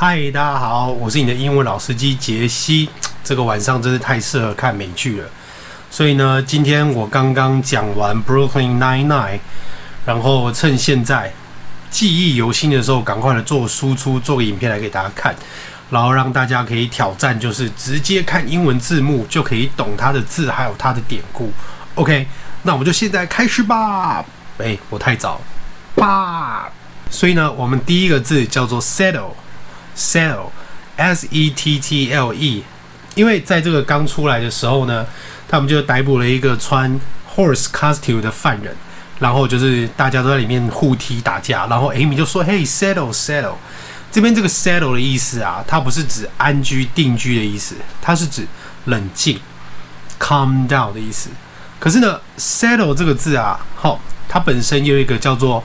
嗨，大家好，我是你的英文老司机杰西。这个晚上真是太适合看美剧了，所以呢，今天我刚刚讲完《Brooklyn Nine-Nine》，然后趁现在记忆犹新的时候，赶快的做输出，做个影片来给大家看，然后让大家可以挑战，就是直接看英文字幕就可以懂它的字，还有它的典故。OK，那我们就现在开始吧。哎，我太早，吧。所以呢，我们第一个字叫做 settle。Settle，s e t t l e，因为在这个刚出来的时候呢，他们就逮捕了一个穿 horse costume 的犯人，然后就是大家都在里面互踢打架，然后 Amy 就说：“嘿，settle，settle。”这边这个 settle 的意思啊，它不是指安居定居的意思，它是指冷静，calm down 的意思。可是呢，settle 这个字啊，好，它本身有一个叫做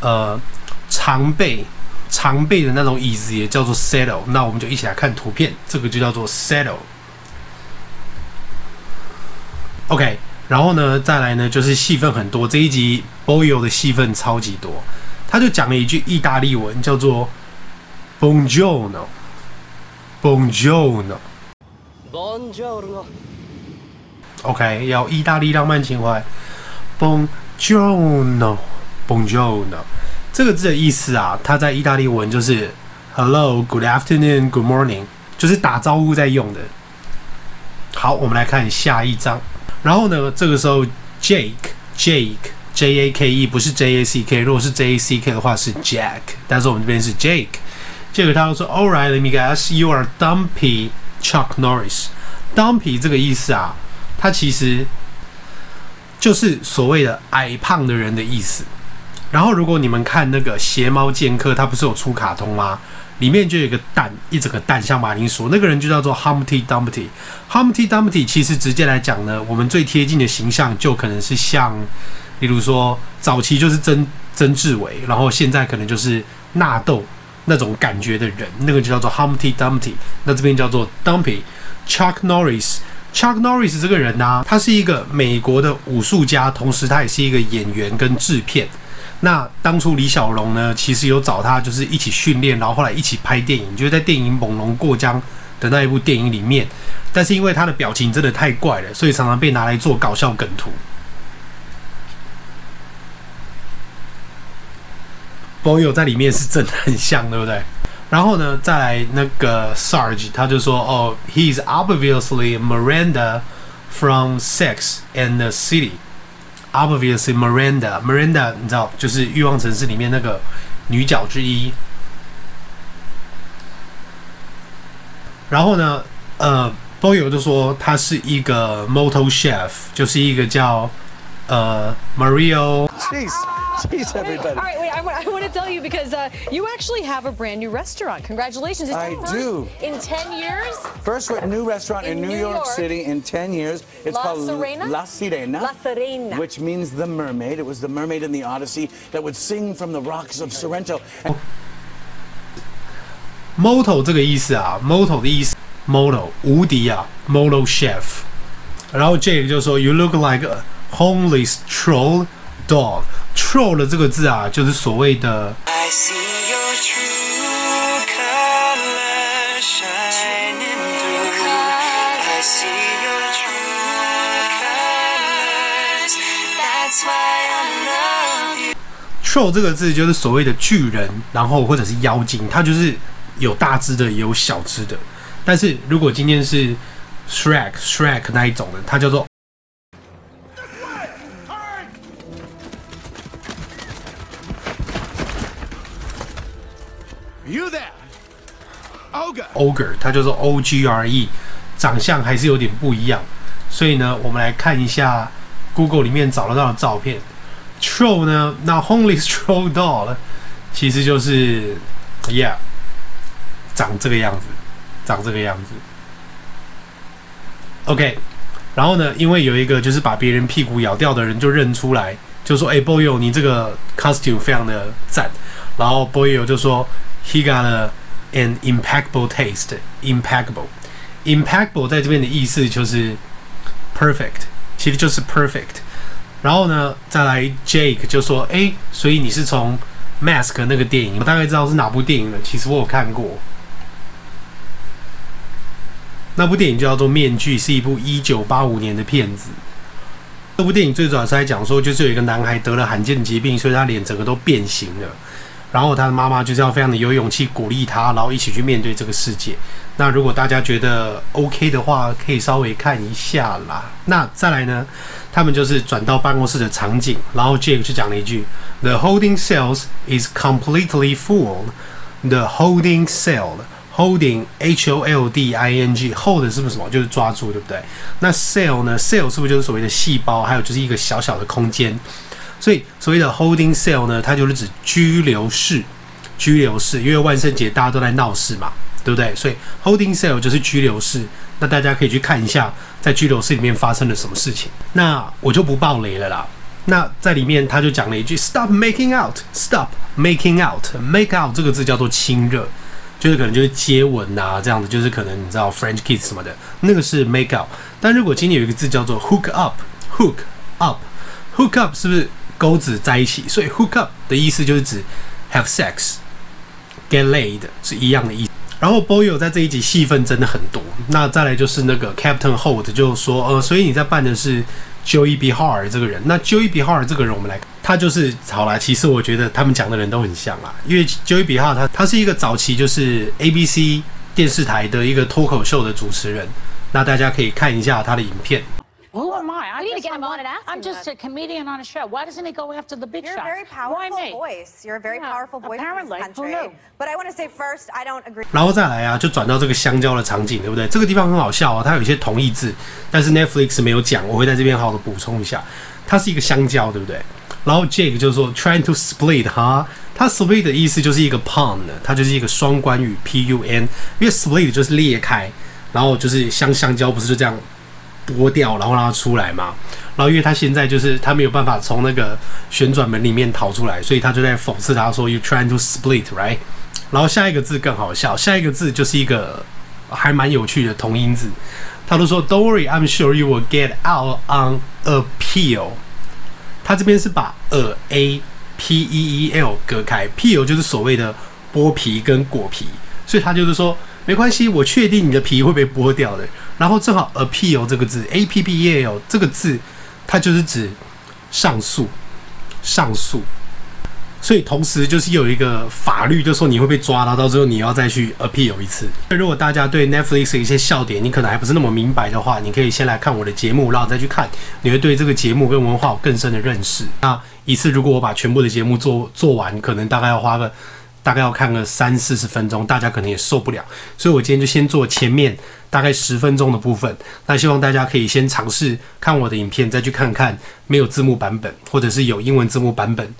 呃常备。常备的那种椅子也叫做 settle，那我们就一起来看图片，这个就叫做 settle。OK，然后呢，再来呢就是戏份很多，这一集 Boyle 的戏份超级多，他就讲了一句意大利文，叫做 Buongiorno，Buongiorno。Buongiorno。OK，要意大利浪漫情怀，Buongiorno，Buongiorno。这个字的意思啊，它在意大利文就是 “hello”、“good afternoon”、“good morning”，就是打招呼在用的。好，我们来看下一张。然后呢，这个时候 Jake、Jake、J A K E 不是 J A C K，如果是 J A C K 的话是 Jack，但是我们这边是 Jake。这个他说：“All right, let me guess, you are dumpy Chuck Norris。” Dumpy 这个意思啊，它其实就是所谓的矮胖的人的意思。然后，如果你们看那个《邪猫剑客》，他不是有出卡通吗？里面就有一个蛋，一整个蛋像马铃薯，那个人就叫做 Humpty Dumpty。Humpty Dumpty 其实直接来讲呢，我们最贴近的形象就可能是像，例如说早期就是曾曾志伟，然后现在可能就是纳豆那种感觉的人，那个就叫做 Humpty Dumpty。那这边叫做 Dumpty。Chuck Norris，Chuck Norris 这个人呢、他是一个美国的武术家，同时他也是一个演员跟制片。那当初李小龙呢，其实有找他，就是一起训练，然后后来一起拍电影，就是在电影《猛龙过江》的那一部电影里面。但是因为他的表情真的太怪了，所以常常被拿来做搞笑梗图。Boyle 在里面是真的很像，对不对？然后呢，再来那个 Sarge，他就说：“哦，He is obviously Miranda from Sex and the City。” Obviously, Miranda, Miranda，你知道，就是《欲望城市》里面那个女角之一。然后呢，呃，都有就说她是一个 Motel Chef，就是一个叫。呃 Mario。Jeez, everybody. All right, wait, I, I want to tell you because uh, you actually have a brand new restaurant. Congratulations. It's I do. In 10 years? First new restaurant in, in New, New York, York, City in 10 years. It's La called Sirena? La Sirena. La Sirena. Which means the mermaid. It was the mermaid in the Odyssey that would sing from the rocks of Sorrento. Moto 这个意思啊，Moto 的意思，Moto 无敌啊，Moto chef。然后 Jake 就说，You look like a homeless troll dog。Troll 的这个字啊，就是所谓的。Troll 这个字就是所谓的巨人，然后或者是妖精，它就是有大只的，也有小只的。但是如果今天是 Shrek Shrek 那一种的，它叫做。You there, ogre? Ogre，它就是 O G R E，长相还是有点不一样。所以呢，我们来看一下 Google 里面找得到的照片。Troll 呢，那 Homeless Troll Doll 其实就是，Yeah，长这个样子，长这个样子。OK，然后呢，因为有一个就是把别人屁股咬掉的人就认出来，就说：“哎，Boy，你这个 costume 非常的赞。”然后 Boy 就说。He got a, an impeccable taste. Impeccable, impeccable 在这边的意思就是 perfect，其实就是 perfect。然后呢，再来 Jake 就说：“诶，所以你是从 Mask 那个电影，我大概知道是哪部电影了。其实我有看过，那部电影就叫做《面具》，是一部一九八五年的片子。这部电影最主要是在讲说，就是有一个男孩得了罕见的疾病，所以他脸整个都变形了。然后他的妈妈就是要非常的有勇气鼓励他，然后一起去面对这个世界。那如果大家觉得 OK 的话，可以稍微看一下啦。那再来呢，他们就是转到办公室的场景，然后 Jake 就讲了一句：“The holding cells is completely full. The holding cell, holding H O L D I N G, hold 是不是什么？就是抓住，对不对？那 cell 呢？cell 是不是就是所谓的细胞？还有就是一个小小的空间。”所以所谓的 holding cell 呢，它就是指拘留室，拘留室，因为万圣节大家都在闹事嘛，对不对？所以 holding cell 就是拘留室。那大家可以去看一下，在拘留室里面发生了什么事情。那我就不爆雷了啦。那在里面他就讲了一句 “stop making out”，“stop making out”，“make out” 这个字叫做亲热，就是可能就是接吻啊这样子，就是可能你知道 French kiss 什么的，那个是 make out。但如果今天有一个字叫做 hook up，hook up，hook up 是不是？钩子在一起，所以 hook up 的意思就是指 have sex、get laid 是一样的意思。然后 Boyle 在这一集戏份真的很多。那再来就是那个 Captain Holt 就说，呃，所以你在扮的是 Joey Behar 这个人。那 Joey Behar 这个人，我们来，他就是好啦。其实我觉得他们讲的人都很像啦，因为 Joey Behar 他他是一个早期就是 ABC 电视台的一个脱口秀的主持人。那大家可以看一下他的影片。Who am I? I need to get him on and ask I'm just a comedian on a show. Why doesn't he go after the big shots? You're a very powerful voice. You're a very powerful voice in this country. But I want to say first, I don't agree. 然后再来啊，就转到这个香蕉的场景，对不对？这个地方很好笑啊，它有一些同义字，但是 Netflix 没有讲，我会在这边好好的补充一下。它是一个香蕉，对不对？然后 Jake 就是说 trying to split 哈，它 split 的意思就是一个 pun，它就是一个双关语 p u n，因为 split 就是裂开，然后就是香香蕉不是就这样。剥掉，然后让它出来嘛。然后因为他现在就是他没有办法从那个旋转门里面逃出来，所以他就在讽刺他说：“You trying to split, right？” 然后下一个字更好笑，下一个字就是一个还蛮有趣的同音字。他都说：“Don't worry, I'm sure you will get out on appeal。”他这边是把 a a p e e l 隔开，peel 就是所谓的剥皮跟果皮，所以他就是说。没关系，我确定你的皮会被剥掉的。然后正好 appeal 这个字，a p p e a l 这个字，它就是指上诉，上诉。所以同时就是有一个法律，就说你会被抓到，到时候你要再去 appeal 一次。那如果大家对 Netflix 的一些笑点，你可能还不是那么明白的话，你可以先来看我的节目，然后再去看，你会对这个节目跟文化有更深的认识。那一次如果我把全部的节目做做完，可能大概要花个。大概要看个三四十分钟，大家可能也受不了，所以我今天就先做前面大概十分钟的部分。那希望大家可以先尝试看我的影片，再去看看没有字幕版本，或者是有英文字幕版本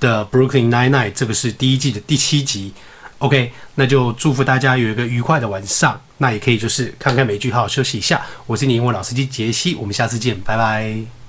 的《Brooklyn Nine-Nine》，这个是第一季的第七集。OK，那就祝福大家有一个愉快的晚上。那也可以就是看看美剧，好好休息一下。我是你英文老司机杰西，我们下次见，拜拜。